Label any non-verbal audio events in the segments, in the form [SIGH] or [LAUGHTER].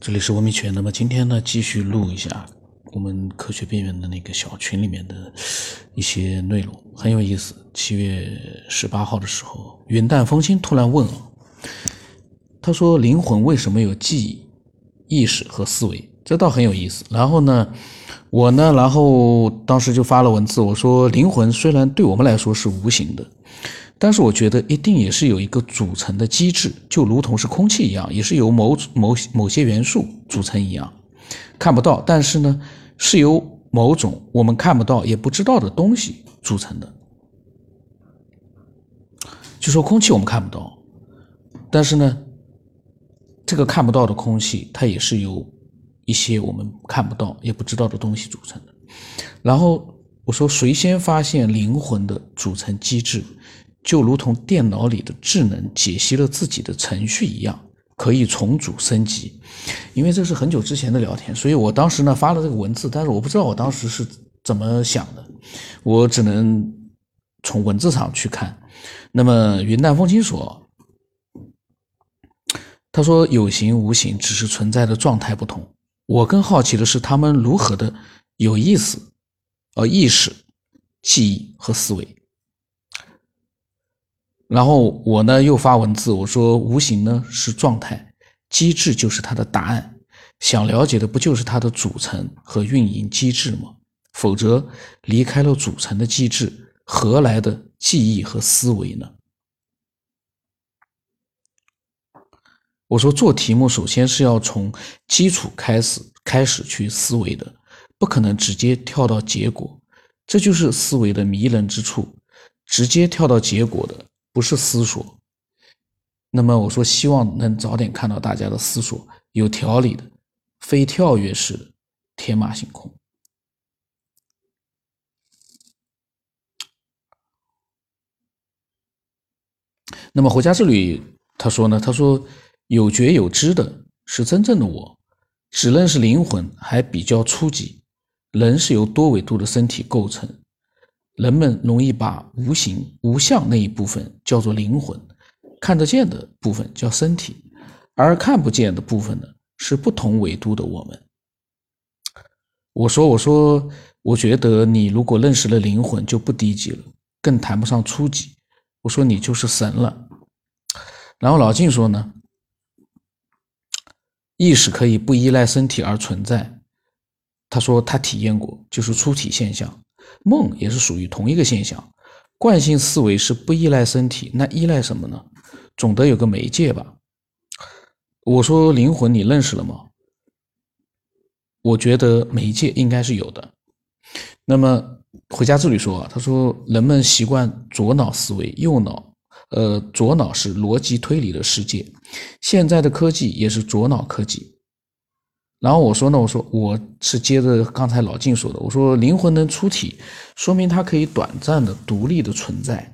这里是文明圈。那么今天呢，继续录一下我们科学边缘的那个小群里面的一些内容，很有意思。七月十八号的时候，云淡风轻突然问了，他说：“灵魂为什么有记忆、意识和思维？”这倒很有意思。然后呢，我呢，然后当时就发了文字，我说：“灵魂虽然对我们来说是无形的。”但是我觉得一定也是有一个组成的机制，就如同是空气一样，也是由某某某些元素组成一样，看不到，但是呢，是由某种我们看不到也不知道的东西组成的。就说空气我们看不到，但是呢，这个看不到的空气，它也是由一些我们看不到也不知道的东西组成的。然后我说，谁先发现灵魂的组成机制？就如同电脑里的智能解析了自己的程序一样，可以重组升级。因为这是很久之前的聊天，所以我当时呢发了这个文字，但是我不知道我当时是怎么想的，我只能从文字上去看。那么云淡风轻说，他说有形无形只是存在的状态不同。我更好奇的是他们如何的有意思，呃，意识、记忆和思维。然后我呢又发文字，我说无形呢是状态，机制就是它的答案。想了解的不就是它的组成和运营机制吗？否则离开了组成的机制，何来的记忆和思维呢？我说做题目首先是要从基础开始开始去思维的，不可能直接跳到结果，这就是思维的迷人之处。直接跳到结果的。不是思索，那么我说希望能早点看到大家的思索有条理的，非跳跃式的天马行空。那么回家之旅他说呢？他说有觉有知的是真正的我，只认识灵魂还比较初级。人是由多维度的身体构成。人们容易把无形无相那一部分叫做灵魂，看得见的部分叫身体，而看不见的部分呢是不同维度的我们。我说，我说，我觉得你如果认识了灵魂，就不低级了，更谈不上初级。我说你就是神了。然后老静说呢，意识可以不依赖身体而存在。他说他体验过，就是出体现象。梦也是属于同一个现象，惯性思维是不依赖身体，那依赖什么呢？总得有个媒介吧。我说灵魂，你认识了吗？我觉得媒介应该是有的。那么回家之旅说，他说人们习惯左脑思维，右脑，呃，左脑是逻辑推理的世界，现在的科技也是左脑科技。然后我说呢，我说我是接着刚才老静说的，我说灵魂能出体，说明它可以短暂的独立的存在。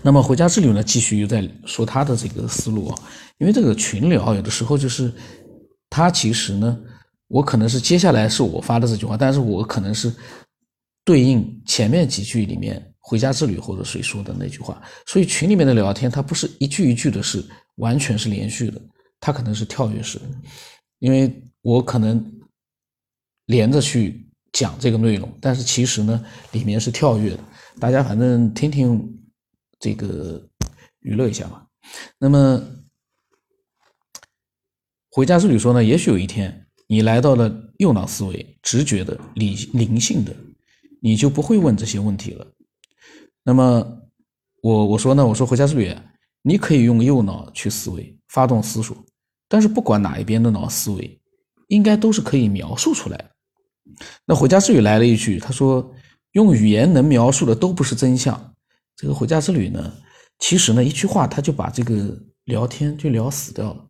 那么回家之旅呢，继续又在说他的这个思路啊，因为这个群聊有的时候就是他其实呢，我可能是接下来是我发的这句话，但是我可能是对应前面几句里面回家之旅或者谁说的那句话，所以群里面的聊天它不是一句一句的，是完全是连续的，它可能是跳跃式的。因为我可能连着去讲这个内容，但是其实呢，里面是跳跃的。大家反正听听这个娱乐一下吧。那么回家之旅说呢，也许有一天你来到了右脑思维、直觉的、理灵性的，你就不会问这些问题了。那么我我说呢，我说回家之旅，你可以用右脑去思维，发动思索。但是不管哪一边的脑思维，应该都是可以描述出来的。那回家之旅来了一句，他说：“用语言能描述的都不是真相。”这个回家之旅呢，其实呢一句话他就把这个聊天就聊死掉了。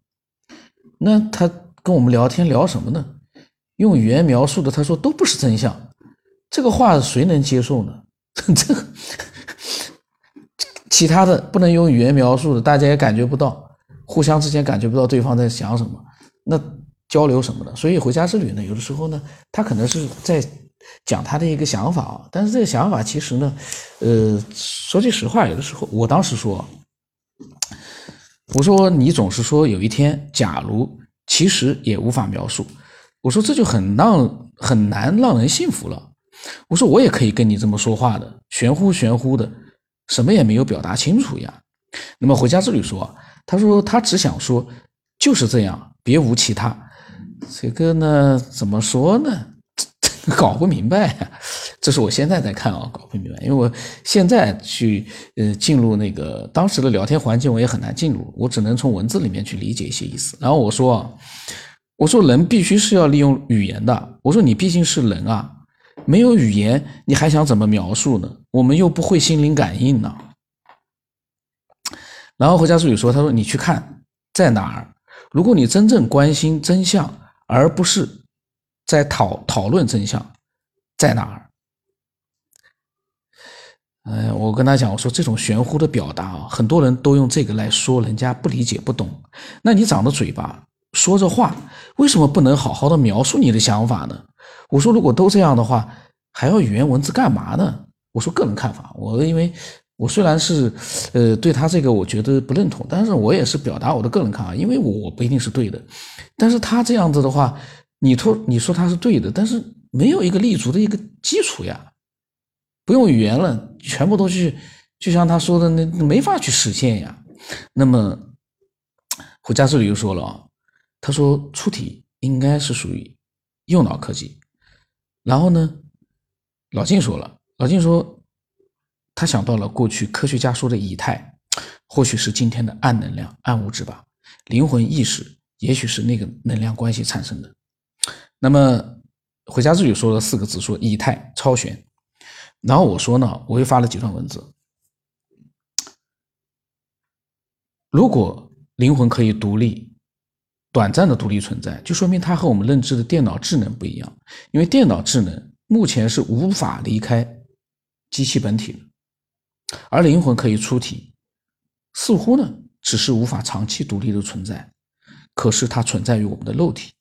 那他跟我们聊天聊什么呢？用语言描述的，他说都不是真相。这个话谁能接受呢？[LAUGHS] 这个 [LAUGHS] 其他的不能用语言描述的，大家也感觉不到。互相之间感觉不到对方在想什么，那交流什么的？所以回家之旅呢，有的时候呢，他可能是在讲他的一个想法，但是这个想法其实呢，呃，说句实话，有的时候我当时说，我说你总是说有一天，假如其实也无法描述。我说这就很让很难让人信服了。我说我也可以跟你这么说话的，玄乎玄乎的，什么也没有表达清楚呀。那么回家之旅说，他说他只想说就是这样，别无其他。这个呢，怎么说呢？[LAUGHS] 搞不明白。这是我现在在看啊，搞不明白，因为我现在去呃进入那个当时的聊天环境，我也很难进入，我只能从文字里面去理解一些意思。然后我说，我说人必须是要利用语言的。我说你毕竟是人啊，没有语言你还想怎么描述呢？我们又不会心灵感应呢。然后回家助理说，他说你去看在哪儿？如果你真正关心真相，而不是在讨讨论真相，在哪儿？哎，我跟他讲，我说这种玄乎的表达啊，很多人都用这个来说人家不理解不懂。那你长着嘴巴说着话，为什么不能好好的描述你的想法呢？我说如果都这样的话，还要语言文字干嘛呢？我说个人看法，我因为我虽然是呃对他这个我觉得不认同，但是我也是表达我的个人看法，因为我不一定是对的。但是他这样子的话，你说你说他是对的，但是没有一个立足的一个基础呀。不用语言了，全部都去，就像他说的那没法去实现呀。那么，胡家这里又说了啊，他说出题应该是属于右脑科技。然后呢，老静说了，老静说他想到了过去科学家说的以太，或许是今天的暗能量、暗物质吧。灵魂意识也许是那个能量关系产生的。那么，回家之语说了四个字，说以太超弦。然后我说呢，我又发了几段文字。如果灵魂可以独立、短暂的独立存在，就说明它和我们认知的电脑智能不一样。因为电脑智能目前是无法离开机器本体的，而灵魂可以出体，似乎呢只是无法长期独立的存在。可是它存在于我们的肉体，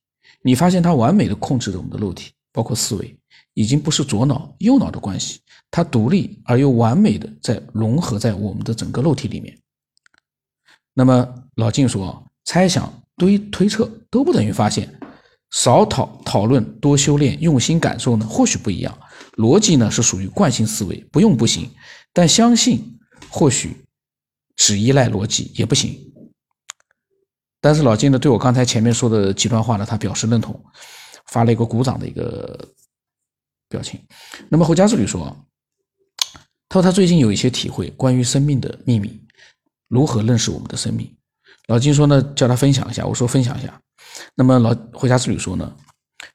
你发现它完美的控制着我们的肉体，包括思维。已经不是左脑右脑的关系，它独立而又完美的在融合在我们的整个肉体里面。那么老静说，猜想、推推测都不等于发现，少讨讨论，多修炼，用心感受呢，或许不一样。逻辑呢是属于惯性思维，不用不行，但相信或许只依赖逻辑也不行。但是老金呢，对我刚才前面说的几段话呢，他表示认同，发了一个鼓掌的一个。表情。那么侯家之旅说，他说他最近有一些体会，关于生命的秘密，如何认识我们的生命。老金说呢，叫他分享一下。我说分享一下。那么老回家之旅说呢，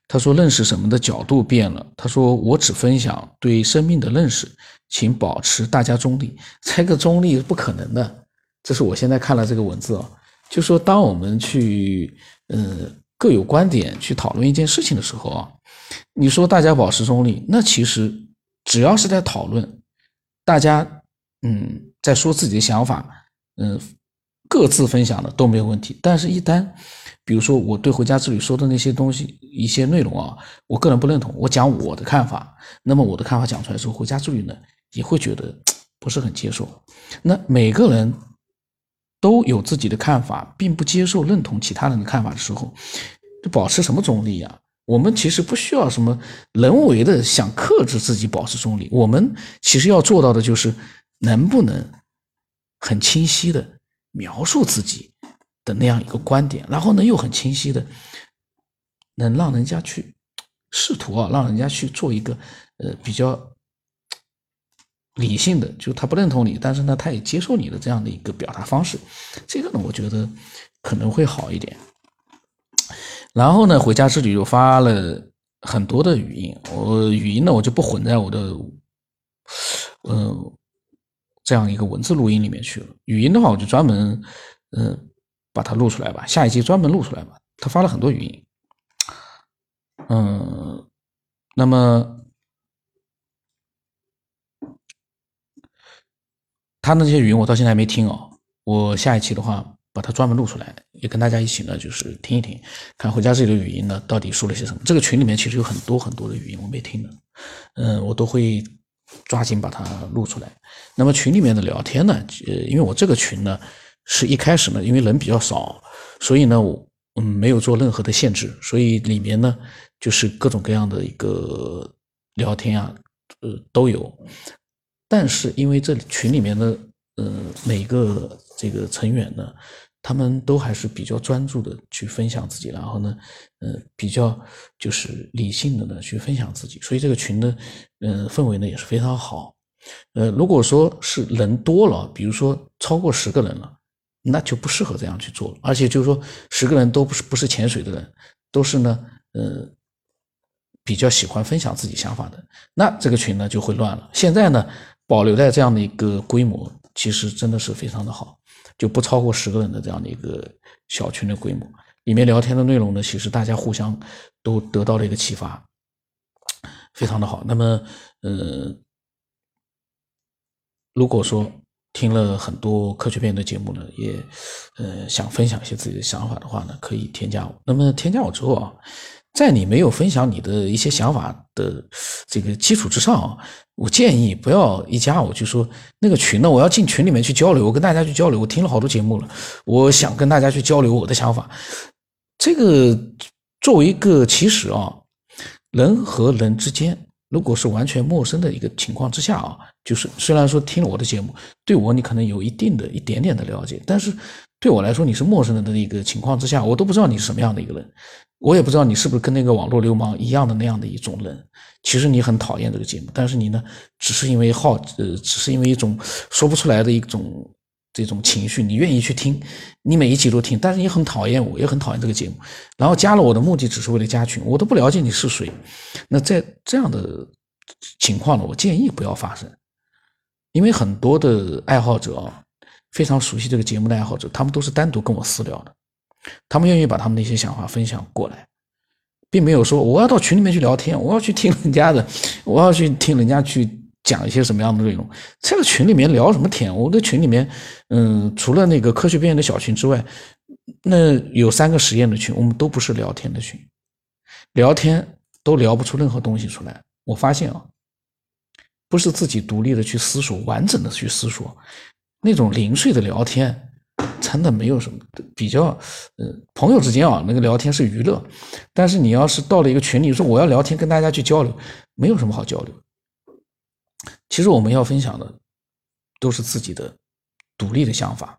他说认识什么的角度变了。他说我只分享对生命的认识，请保持大家中立。这个中立是不可能的。这是我现在看了这个文字啊，就说当我们去嗯各有观点去讨论一件事情的时候啊。你说大家保持中立，那其实只要是在讨论，大家嗯在说自己的想法，嗯各自分享的都没有问题。但是，一旦比如说我对回家之旅说的那些东西一些内容啊，我个人不认同，我讲我的看法，那么我的看法讲出来之后，回家之旅呢也会觉得不是很接受。那每个人都有自己的看法，并不接受认同其他人的看法的时候，就保持什么中立呀？我们其实不需要什么人为的想克制自己保持中立，我们其实要做到的就是能不能很清晰的描述自己的那样一个观点，然后呢又很清晰的能让人家去试图啊，让人家去做一个呃比较理性的，就他不认同你，但是呢他也接受你的这样的一个表达方式，这个呢我觉得可能会好一点。然后呢，回家之旅又发了很多的语音，我语音呢我就不混在我的，嗯，这样一个文字录音里面去了。语音的话，我就专门，嗯，把它录出来吧，下一期专门录出来吧。他发了很多语音，嗯，那么他那些语音我到现在还没听哦，我下一期的话。把它专门录出来，也跟大家一起呢，就是听一听，看回家自己的语音呢，到底说了些什么。这个群里面其实有很多很多的语音我没听的，嗯，我都会抓紧把它录出来。那么群里面的聊天呢，呃，因为我这个群呢是一开始呢，因为人比较少，所以呢，我嗯没有做任何的限制，所以里面呢就是各种各样的一个聊天啊，呃都有。但是因为这群里面的呃每个这个成员呢。他们都还是比较专注的去分享自己，然后呢，呃，比较就是理性的呢去分享自己，所以这个群的，呃，氛围呢也是非常好。呃，如果说是人多了，比如说超过十个人了，那就不适合这样去做了。而且就是说，十个人都不是不是潜水的人，都是呢，呃，比较喜欢分享自己想法的，那这个群呢就会乱了。现在呢，保留在这样的一个规模，其实真的是非常的好。就不超过十个人的这样的一个小群的规模，里面聊天的内容呢，其实大家互相都得到了一个启发，非常的好。那么，呃，如果说听了很多科学片的节目呢，也呃想分享一些自己的想法的话呢，可以添加我。那么添加我之后啊。在你没有分享你的一些想法的这个基础之上啊，我建议不要一加我就说那个群呢，我要进群里面去交流，我跟大家去交流。我听了好多节目了，我想跟大家去交流我的想法。这个作为一个其实啊，人和人之间如果是完全陌生的一个情况之下啊，就是虽然说听了我的节目，对我你可能有一定的一点点的了解，但是对我来说你是陌生人的一个情况之下，我都不知道你是什么样的一个人。我也不知道你是不是跟那个网络流氓一样的那样的一种人。其实你很讨厌这个节目，但是你呢，只是因为好，呃，只是因为一种说不出来的一种这种情绪，你愿意去听，你每一集都听，但是你很讨厌我，也很讨厌这个节目。然后加了我的目的只是为了加群，我都不了解你是谁。那在这样的情况呢，我建议不要发生，因为很多的爱好者啊，非常熟悉这个节目的爱好者，他们都是单独跟我私聊的。他们愿意把他们的一些想法分享过来，并没有说我要到群里面去聊天，我要去听人家的，我要去听人家去讲一些什么样的内容。这个群里面聊什么天？我的群里面，嗯，除了那个科学边缘的小群之外，那有三个实验的群，我们都不是聊天的群，聊天都聊不出任何东西出来。我发现啊，不是自己独立的去思索，完整的去思索，那种零碎的聊天。真的没有什么比较，呃，朋友之间啊，那个聊天是娱乐，但是你要是到了一个群里说我要聊天，跟大家去交流，没有什么好交流。其实我们要分享的都是自己的独立的想法，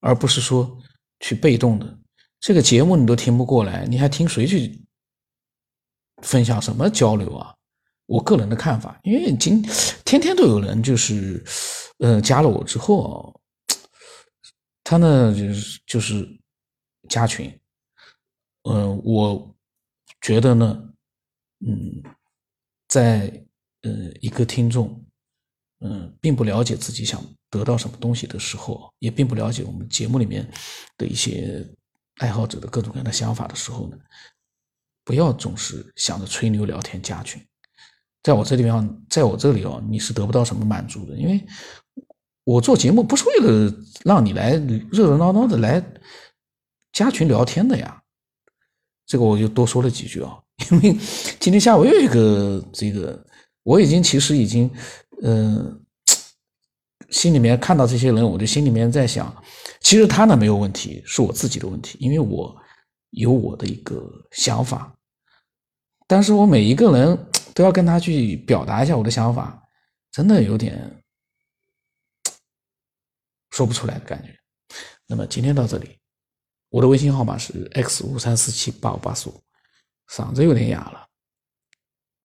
而不是说去被动的。这个节目你都听不过来，你还听谁去分享什么交流啊？我个人的看法，因为今天天都有人就是，呃，加了我之后。他呢，就是就是加群，嗯，我觉得呢，嗯，在呃一个听众，嗯，并不了解自己想得到什么东西的时候，也并不了解我们节目里面的一些爱好者的各种各样的想法的时候呢，不要总是想着吹牛聊天加群，在我这里面，在我这里哦，你是得不到什么满足的，因为。我做节目不是为了让你来热热闹闹的来加群聊天的呀，这个我就多说了几句啊。因为今天下午又一个这个，我已经其实已经，嗯，心里面看到这些人，我就心里面在想，其实他呢没有问题，是我自己的问题，因为我有我的一个想法，但是我每一个人都要跟他去表达一下我的想法，真的有点。说不出来的感觉。那么今天到这里，我的微信号码是 x 五三四七八五八四五，嗓子有点哑了。